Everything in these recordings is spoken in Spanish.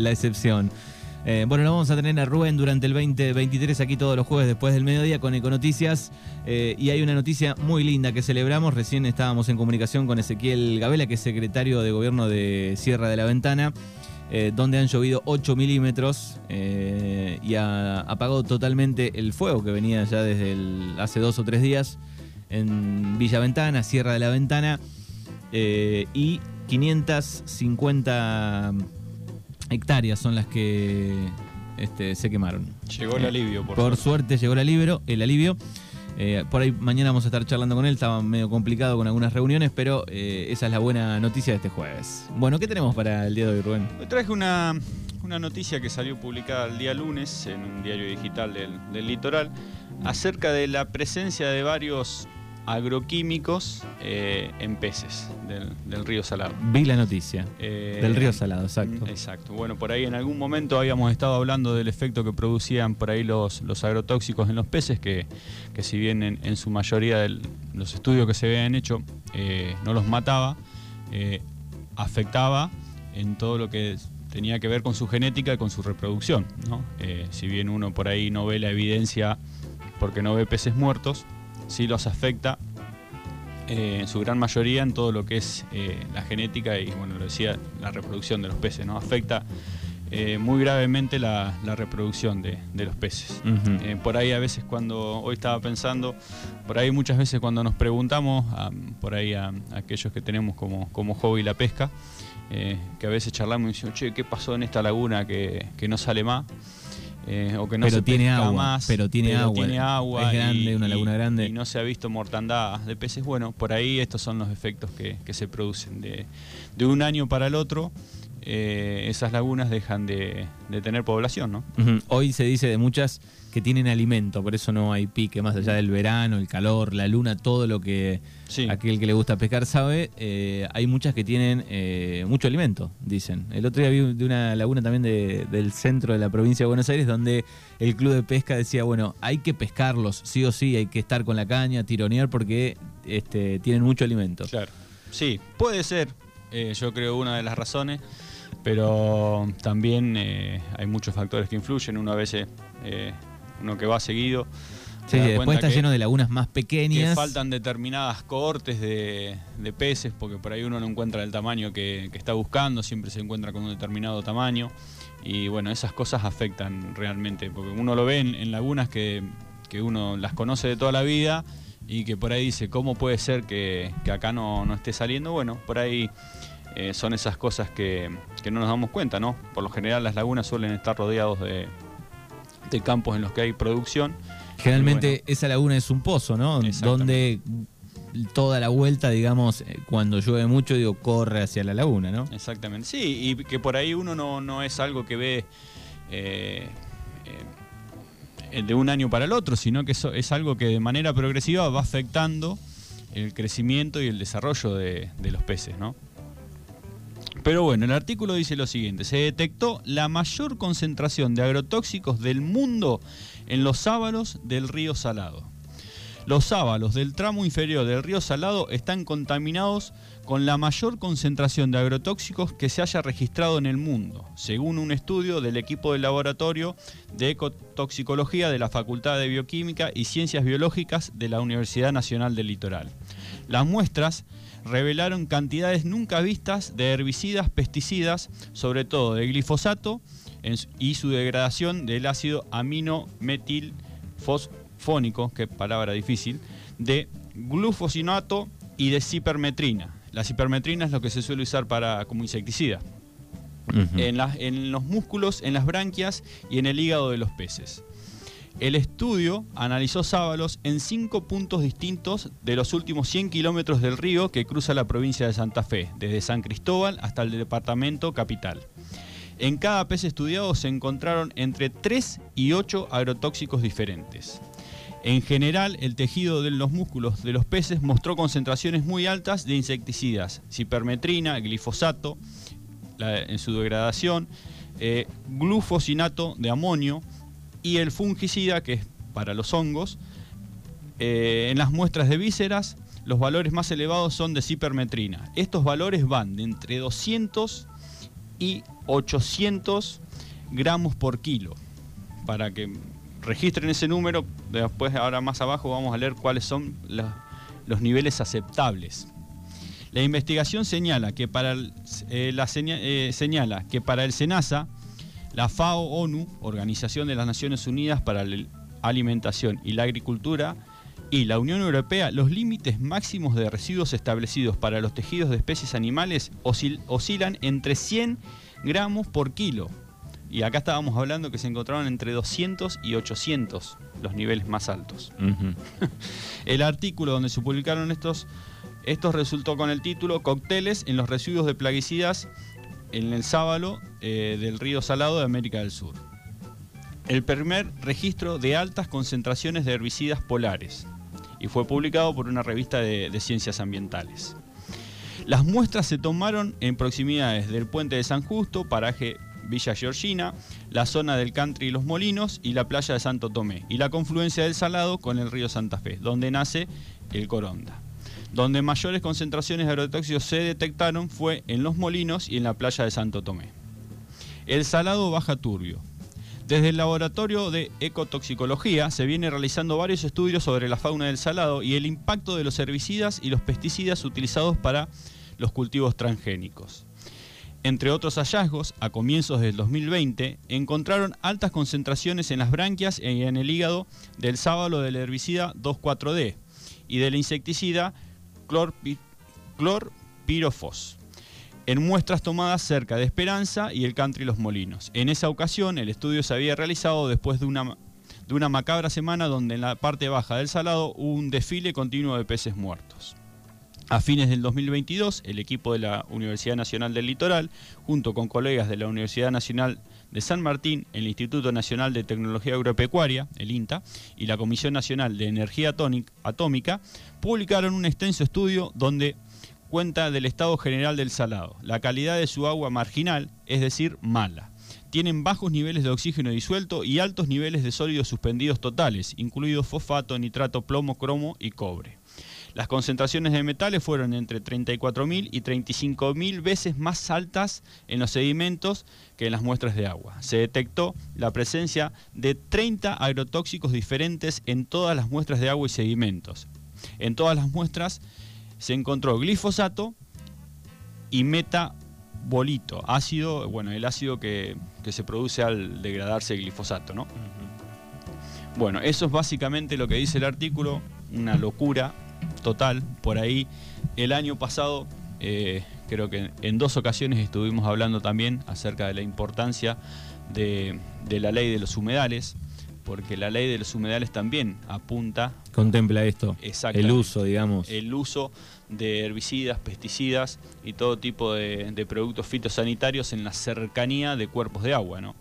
la excepción. Eh, bueno, lo vamos a tener a Rubén durante el 2023 aquí todos los jueves después del mediodía con Econoticias. Eh, y hay una noticia muy linda que celebramos. Recién estábamos en comunicación con Ezequiel Gabela, que es secretario de gobierno de Sierra de la Ventana. Eh, donde han llovido 8 milímetros y ha apagado totalmente el fuego que venía ya desde hace dos o tres días en Villa Ventana, Sierra de la Ventana, y 550 hectáreas son las que este, se quemaron. Llegó el alivio, por, por suerte. llegó el alivio. El alivio. Eh, por ahí mañana vamos a estar charlando con él, estaba medio complicado con algunas reuniones, pero eh, esa es la buena noticia de este jueves. Bueno, ¿qué tenemos para el día de hoy, Rubén? Hoy traje una, noticia que salió publicada el día lunes en un diario digital del, del litoral acerca de la presencia de varios agroquímicos eh, en peces del, río Salado. Vi la noticia. Eh, del río Salado, exacto. Exacto. Bueno, por ahí en algún momento habíamos estado hablando del efecto que producían por ahí los, los agrotóxicos en los peces, que, si bien en, su mayoría de los estudios que se habían hecho eh, no los mataba, afectaba en todo lo que tenía que ver con su genética y con su reproducción. si bien uno por ahí no ve la evidencia porque no ve peces muertos, sí los afecta eh, en su gran mayoría en todo lo que es eh, la genética y, bueno, lo decía, la reproducción de los peces, ¿no? Afecta eh, muy gravemente la, reproducción de, los peces. por ahí a veces cuando, hoy estaba pensando, por ahí muchas veces cuando nos preguntamos, por ahí a, aquellos que tenemos como, como hobby la pesca, que a veces charlamos y decimos, che, ¿qué pasó en esta laguna que, que no sale más? Eh, o que no se tiene agua, más, pero tiene agua. Tiene agua. Es grande, una laguna grande. Y no se ha visto mortandad de peces. Bueno, por ahí estos son los efectos que, se producen. De, de, un año para el otro, eh, esas lagunas dejan de, tener población, ¿no? Hoy se dice de muchas que tienen alimento, por eso no hay pique, más allá del verano, el calor, la luna, todo lo que aquel que le gusta pescar sabe, eh, hay muchas que tienen eh, mucho alimento, dicen. El otro día vi de una laguna también del centro de la provincia de Buenos Aires, donde el club de pesca decía, bueno, hay que pescarlos, sí o sí, hay que estar con la caña, tironear, porque este, tienen mucho alimento. Claro. Sí, puede ser, yo creo, una de las razones pero también eh, hay muchos factores que influyen. Uno a veces, eh, uno que va seguido. Sí, después está lleno de lagunas más pequeñas. Que faltan determinadas cohortes de, peces, porque por ahí uno no encuentra el tamaño que, está buscando, siempre se encuentra con un determinado tamaño. Y bueno, esas cosas afectan realmente, porque uno lo ve en, lagunas que, uno las conoce de toda la vida y que por ahí dice, ¿cómo puede ser que, acá no, no esté saliendo? Bueno, por ahí eh, son esas cosas que, no nos damos cuenta, ¿no? Por lo general las lagunas suelen estar rodeados de, campos en los que hay producción. Generalmente esa laguna es un pozo, ¿no? Donde toda la vuelta, digamos, eh, cuando llueve mucho, digo, corre hacia la laguna, ¿no? Exactamente, sí, y que por ahí uno no, es algo que ve eh, de un año para el otro, sino que eso es algo que de manera progresiva va afectando el crecimiento y el desarrollo de, de los peces, ¿no? Pero bueno, el artículo dice lo siguiente, se detectó la mayor concentración de agrotóxicos del mundo en los sábalos del río Salado. Los sábalos del tramo inferior del río Salado están contaminados con la mayor concentración de agrotóxicos que se haya registrado en el mundo, según un estudio del equipo del laboratorio de ecotoxicología de la Facultad de Bioquímica y Ciencias Biológicas de la Universidad Nacional del Litoral. Las muestras revelaron cantidades nunca vistas de herbicidas, pesticidas, sobre todo de glifosato y su degradación del ácido aminometilfosfónico, que palabra difícil, de glufosinato y de cipermetrina. La cipermetrina es lo que se suele usar para, como insecticida. en, en los músculos, en las branquias y en el hígado de los peces. El estudio analizó sábalos en cinco puntos distintos de los últimos 100 kilómetros del río que cruza la provincia de Santa Fe, desde San Cristóbal hasta el departamento capital. En cada pez estudiado se encontraron entre 3 y 8 agrotóxicos diferentes. En general, el tejido de los músculos de los peces mostró concentraciones muy altas de insecticidas, cipermetrina, glifosato en su degradación, eh, glufosinato de amonio, y el fungicida, que es para los hongos. Eh, en las muestras de vísceras, los valores más elevados son de cipermetrina. Estos valores van de entre 200 y 800 gramos por kilo. Para que registren ese número, después ahora más abajo vamos a leer cuáles son los, niveles aceptables. La investigación señala que para el, eh, la eh, señala que para el SENASA, la FAO-ONU, Organización de las Naciones Unidas para la Alimentación y la Agricultura, y la Unión Europea, los límites máximos de residuos establecidos para los tejidos de especies animales oscilan entre 100 gramos por kilo. Y acá estábamos hablando que se encontraron entre 200 y 800 los niveles más altos. el artículo donde se publicaron estos, estos resultó con el título Cócteles en los residuos de plaguicidas en el sábalo eh, del río Salado de América del Sur. El primer registro de altas concentraciones de herbicidas polares y fue publicado por una revista de, ciencias ambientales. Las muestras se tomaron en proximidades del puente de San Justo, paraje Villa Georgina, la zona del Country y Los Molinos y la playa de Santo Tomé, y la confluencia del Salado con el río Santa Fe, donde nace el Coronda. Donde mayores concentraciones de agrotóxicos se detectaron fue en Los Molinos y en la playa de Santo Tomé. El Salado baja turbio, desde el laboratorio de ecotoxicología se viene realizando varios estudios sobre la fauna del salado y el impacto de los herbicidas y los pesticidas utilizados para los cultivos transgénicos. Entre otros hallazgos, a comienzos del 2020, encontraron altas concentraciones en las branquias y en el hígado del sábalo del herbicida 2,4-D y del insecticida clorpirofos en muestras tomadas cerca de Esperanza y el country Los Molinos. En esa ocasión, el estudio se había realizado después de una, de una macabra semana donde en la parte baja del Salado hubo un desfile continuo de peces muertos. A fines del 2022, el equipo de la Universidad Nacional del Litoral, junto con colegas de la Universidad Nacional de San Martín, el Instituto Nacional de Tecnología Agropecuaria, el INTA, y la Comisión Nacional de Energía Atómica, publicaron un extenso estudio donde cuenta del estado general del salado. La calidad de su agua marginal, es decir, mala. Tienen bajos niveles de oxígeno disuelto y altos niveles de sólidos suspendidos totales, incluidos fosfato, nitrato, plomo, cromo y cobre. Las concentraciones de metales fueron entre 34.000 y 35.000 veces más altas en los sedimentos que en las muestras de agua. Se detectó la presencia de 30 agrotóxicos diferentes en todas las muestras de agua y sedimentos. En todas las muestras se encontró glifosato y metabolito, ácido, bueno, el ácido que, se produce al degradarse el glifosato, ¿no? Bueno, eso es básicamente lo que dice el artículo, una locura total. Por ahí, el año pasado, eh, creo que en dos ocasiones estuvimos hablando también acerca de la importancia de, de la ley de los humedales porque la ley de los humedales también apunta. Contempla esto. El uso, digamos. El uso de herbicidas, pesticidas y todo tipo de, productos fitosanitarios en la cercanía de cuerpos de agua, ¿no?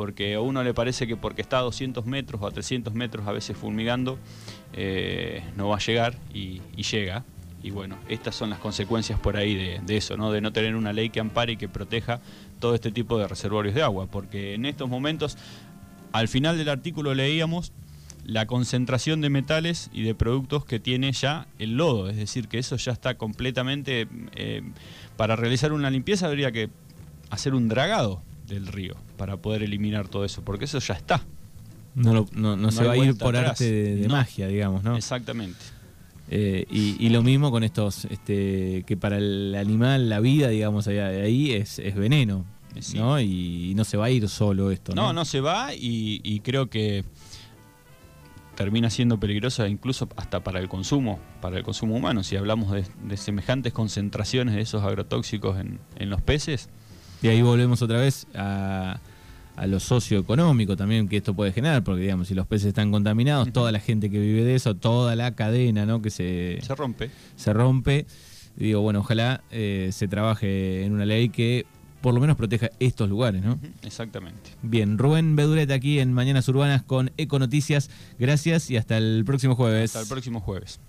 Porque a uno le parece que porque está a 200 metros o a 300 metros a veces fumigando, eh, no va a llegar y, llega. Y bueno, estas son las consecuencias por ahí de, de, eso, ¿no? De no tener una ley que ampare y que proteja todo este tipo de reservorios de agua. Porque en estos momentos al final del artículo leíamos la concentración de metales y de productos que tiene ya el lodo, es decir, que eso ya está completamente... Eh, para realizar una limpieza habría que hacer un dragado del río para poder eliminar todo eso, porque eso ya está. No, se va a ir por arte de, magia, digamos, ¿no? Exactamente. Eh, y, lo mismo con estos, este, que para el animal la vida, digamos, allá de ahí es, es veneno. ¿no? Y, no se va a ir solo esto. No, no, se va y, creo que termina siendo peligrosa incluso hasta para el consumo, para el consumo humano. Si hablamos de, semejantes concentraciones de esos agrotóxicos en, los peces. Y ahí volvemos otra vez a, lo socioeconómico también que esto puede generar, porque digamos, si los peces están contaminados, toda la gente que vive de eso, toda la cadena, ¿no? Que se, se rompe. Se rompe. Digo, bueno, ojalá eh, se trabaje en una ley que por lo menos proteja estos lugares, ¿no? Exactamente. Bien, Rubén Beduret aquí en Mañanas Urbanas con Eco Noticias. Gracias y hasta el próximo jueves. Hasta el próximo jueves.